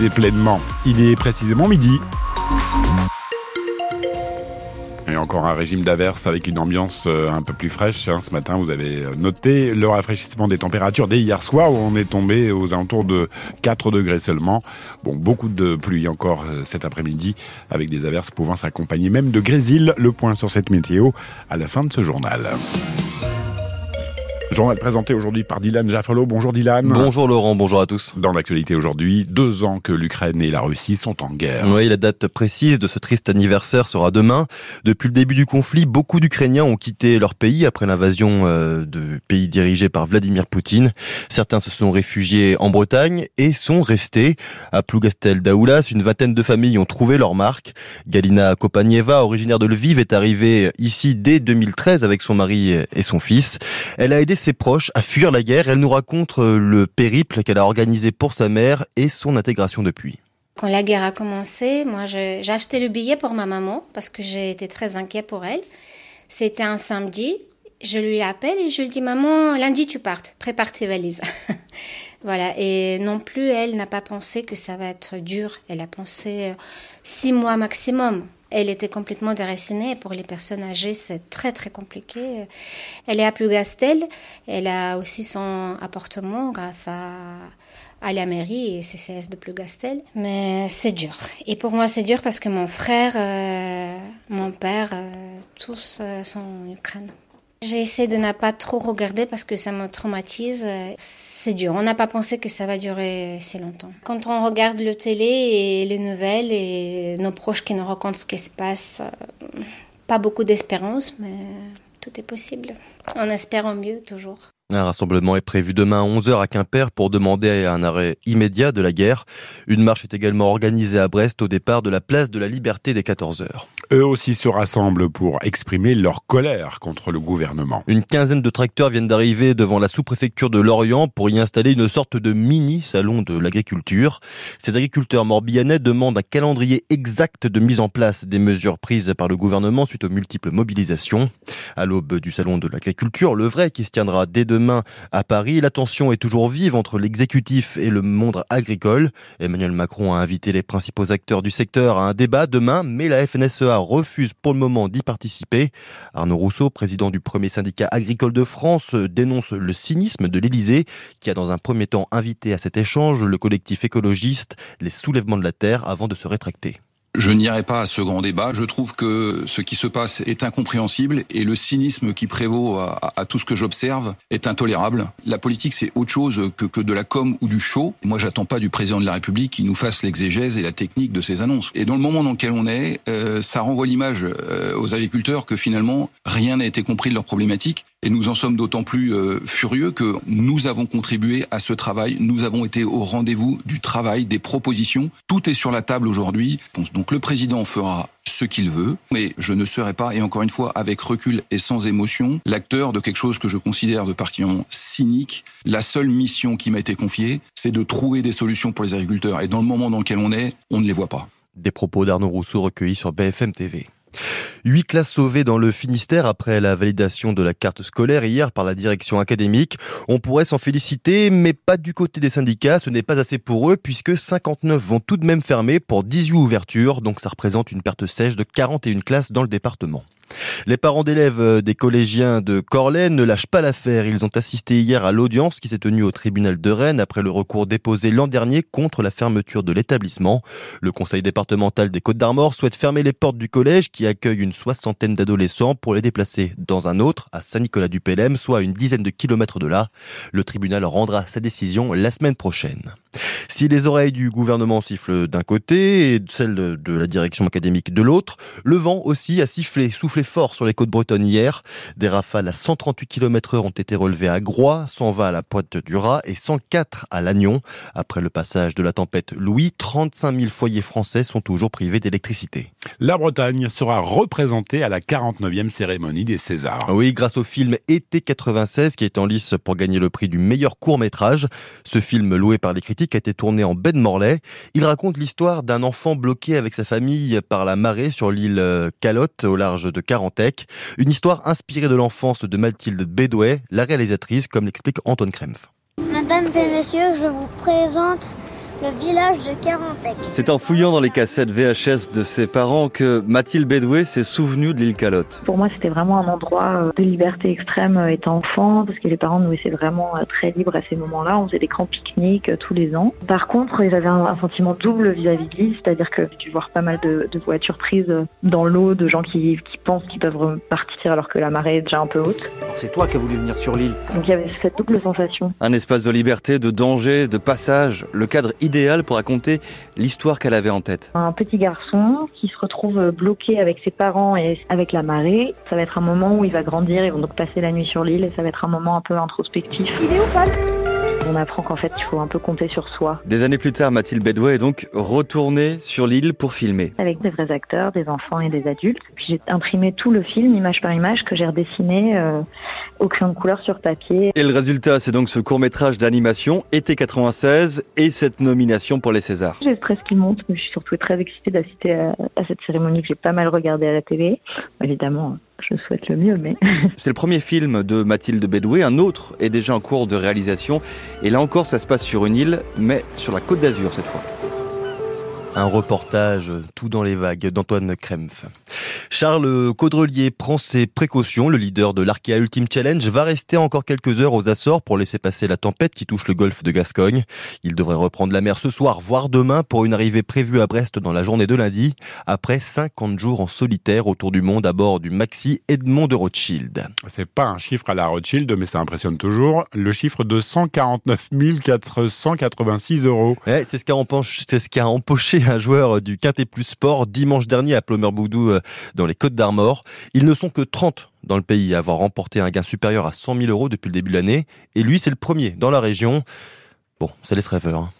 profiter pleinement. Il est précisément midi. Et encore un régime d'averse avec une ambiance euh, un peu plus fraîche. Hein. Ce matin, vous avez noté le rafraîchissement des températures dès hier soir où on est tombé aux alentours de 4 degrés seulement. Bon, beaucoup de pluie encore euh, cet après-midi avec des averses pouvant s'accompagner même de grésil. Le point sur cette météo à la fin de ce journal. Journal présenté aujourd'hui par Dylan Jaffalo. Bonjour Dylan. Bonjour Laurent, bonjour à tous. Dans l'actualité aujourd'hui, deux ans que l'Ukraine et la Russie sont en guerre. Oui, la date précise de ce triste anniversaire sera demain. Depuis le début du conflit, beaucoup d'Ukrainiens ont quitté leur pays après l'invasion euh, de pays dirigés par Vladimir Poutine. Certains se sont réfugiés en Bretagne et sont restés. À Plougastel d'Aoulas, une vingtaine de familles ont trouvé leur marque. Galina Kopanieva, originaire de Lviv, est arrivée ici dès 2013 avec son mari et son fils. Elle a aidé ses proches à fuir la guerre. Elle nous raconte euh, le périple qu'elle a organisé pour sa mère et son intégration depuis. Quand la guerre a commencé, moi j'ai acheté le billet pour ma maman parce que j'ai été très inquiet pour elle. C'était un samedi. Je lui appelle et je lui dis Maman, lundi tu partes, prépare tes valises. voilà. Et non plus, elle n'a pas pensé que ça va être dur. Elle a pensé euh, six mois maximum. Elle était complètement déracinée. Pour les personnes âgées, c'est très très compliqué. Elle est à Plougastel. Elle a aussi son appartement grâce à, la mairie et CCS de Plougastel. Mais c'est dur. Et pour moi, c'est dur parce que mon frère, euh, mon père, euh, tous euh, sont en Essayé de ne pas trop regarder parce que ça me traumatise. C'est dur. On n'a pas pensé que ça va durer si longtemps. Quand on regarde le télé et les nouvelles et nos proches qui nous racontent ce qui se passe, euh, pas beaucoup d'espérance, mais tout est possible. On espère au mieux toujours. Un rassemblement est prévu demain à 11h à Quimper pour demander un arrêt immédiat de la guerre. Une marche est également organisée à Brest au départ de la place de la Liberté des 14h. Eux aussi se rassemblent pour exprimer leur colère contre le gouvernement. Une quinzaine de tracteurs viennent d'arriver devant la sous-préfecture de Lorient pour y installer une sorte de mini salon de l'agriculture. Ces agriculteurs morbihanais demandent un calendrier exact de mise en place des mesures prises par le gouvernement suite aux multiples mobilisations. À l'aube du salon de l'agriculture, le vrai qui se tiendra dès demain demain à Paris. La tension est toujours vive entre l'exécutif et le monde agricole. Emmanuel Macron a invité les principaux acteurs du secteur à un débat demain, mais la FNSEA refuse pour le moment d'y participer. Arnaud Rousseau, président du premier syndicat agricole de France, dénonce le cynisme de l'Élysée, qui a dans un premier temps invité à cet échange le collectif écologiste Les Soulèvements de la Terre avant de se rétracter. Je n'irai pas à ce grand débat. Je trouve que ce qui se passe est incompréhensible et le cynisme qui prévaut à, tout ce que j'observe est intolérable. La politique, c'est autre chose que, que de la com ou du show. Moi, j'attends pas du président de la République qui nous fasse l'exégèse et la technique de ses annonces. Et dans le moment dans lequel on est, euh, ça renvoie l'image euh, aux agriculteurs que finalement rien n'a été compris de leurs problématiques. Et nous en sommes d'autant plus euh, furieux que nous avons contribué à ce travail. Nous avons été au rendez-vous du travail, des propositions. Tout est sur la table aujourd'hui. Le président fera ce qu'il veut, mais je ne serai pas, et encore une fois, avec recul et sans émotion, l'acteur de quelque chose que je considère de particulièrement cynique. La seule mission qui m'a été confiée, c'est de trouver des solutions pour les agriculteurs. Et dans le moment dans lequel on est, on ne les voit pas. Des propos d'Arnaud Rousseau recueillis sur BFM TV. Huit classes sauvées dans le Finistère après la validation de la carte scolaire hier par la direction académique. On pourrait s'en féliciter, mais pas du côté des syndicats. Ce n'est pas assez pour eux puisque 59 vont tout de même fermer pour 18 ouvertures. Donc ça représente une perte sèche de 41 classes dans le département. Les parents d'élèves euh, des collégiens de Corlay ne lâchent pas l'affaire. Ils ont assisté hier à l'audience qui s'est tenue au tribunal de Rennes après le recours déposé l'an dernier contre la fermeture de l'établissement. Le conseil départemental des Côtes d'Armor souhaite fermer les portes du collège qui accueille une soixantaine d'adolescents pour les déplacer dans un autre à Saint-Nicolas-du-Pélem, soit une dizaine de kilomètres de là. Le tribunal rendra sa décision la semaine prochaine. Si les oreilles du gouvernement sifflent d'un côté et celles de la direction académique de l'autre, le vent aussi a sifflé, soufflé fort sur les côtes bretonnes hier. Des rafales à 138 km heure ont été relevées à Groix, 120 à la Pointe du Raz et 104 à Lannion. Après le passage de la tempête Louis, 35 000 foyers français sont toujours privés d'électricité. La Bretagne sera représentée à la 49e cérémonie des Césars. Oui, grâce au film Été 96 qui est en lice pour gagner le prix du meilleur court métrage. Ce film loué par les critiques a été tourné en baie de Morlaix. Il raconte l'histoire d'un enfant bloqué avec sa famille par la marée sur l'île euh, Calotte au large de Carantec. Une histoire inspirée de l'enfance de Mathilde Bédouet, la réalisatrice, comme l'explique Antoine Krempf. Mesdames et messieurs, je vous présente le village de Carantec. C'est en fouillant dans les cassettes VHS de ses parents que Mathilde Bedoué s'est souvenue de l'île Calotte. Pour moi, c'était vraiment un endroit euh, de liberté extrême euh, étant enfant, parce que les parents nous laissaient vraiment euh, très libres à ces moments-là. On faisait des grands pique-niques tous les ans. Par contre, j'avais un, un sentiment double vis-à-vis de l'île, c'est-à-dire que j'ai dû voir pas mal de, de voitures prises dans l'eau, de gens qui, qui pensent qu'ils peuvent partir alors que la marée est déjà un peu haute. C'est toi qui as voulu venir sur l'île. Donc il y avait cette double sensation. Un espace de liberté, de danger, de passage, le cadre idéal pour raconter l'histoire qu'elle avait en tête. Un petit garçon qui se retrouve bloqué avec ses parents et avec la marée. Ça va être un moment où il va grandir, ils vont donc passer la nuit sur l'île et ça va être un moment un peu introspectif. Il est où, Paul? On apprend qu'en fait, il faut un peu compter sur soi. Des années plus tard, Mathilde Bedouet est donc retournée sur l'île pour filmer. Avec des vrais acteurs, des enfants et des adultes. Puis j'ai imprimé tout le film, image par image, que j'ai redessiné euh, au crayon de couleur sur papier. Et le résultat, c'est donc ce court-métrage d'animation, été 96, et cette nomination pour les Césars. J'ai le stress qui monte, mais je suis surtout très excitée d'assister à, à cette cérémonie que j'ai pas mal regardée à la télé. Évidemment, je souhaite le mieux, mais... C'est le premier film de Mathilde Bedoué, un autre est déjà en cours de réalisation, et là encore ça se passe sur une île, mais sur la côte d'Azur cette fois. Un reportage tout dans les vagues d'Antoine Krempf. Charles Caudrelier prend ses précautions. Le leader de l'Arkea Ultimate Challenge va rester encore quelques heures aux Açores pour laisser passer la tempête qui touche le golfe de Gascogne. Il devrait reprendre la mer ce soir, voire demain, pour une arrivée prévue à Brest dans la journée de lundi, après 50 jours en solitaire autour du monde à bord du Maxi Edmond de Rothschild. C'est pas un chiffre à la Rothschild, mais ça impressionne toujours. Le chiffre de 149 486 euros. Ouais, c'est ce qu'a empoché, un joueur du Quintet Plus Sport dimanche dernier à Plomerboudou dans les Côtes d'Armor. Ils ne sont que 30 dans le pays à avoir remporté un gain supérieur à 100 000 euros depuis le début de l'année. Et lui, c'est le premier dans la région. Bon, ça laisse rêveur. Hein.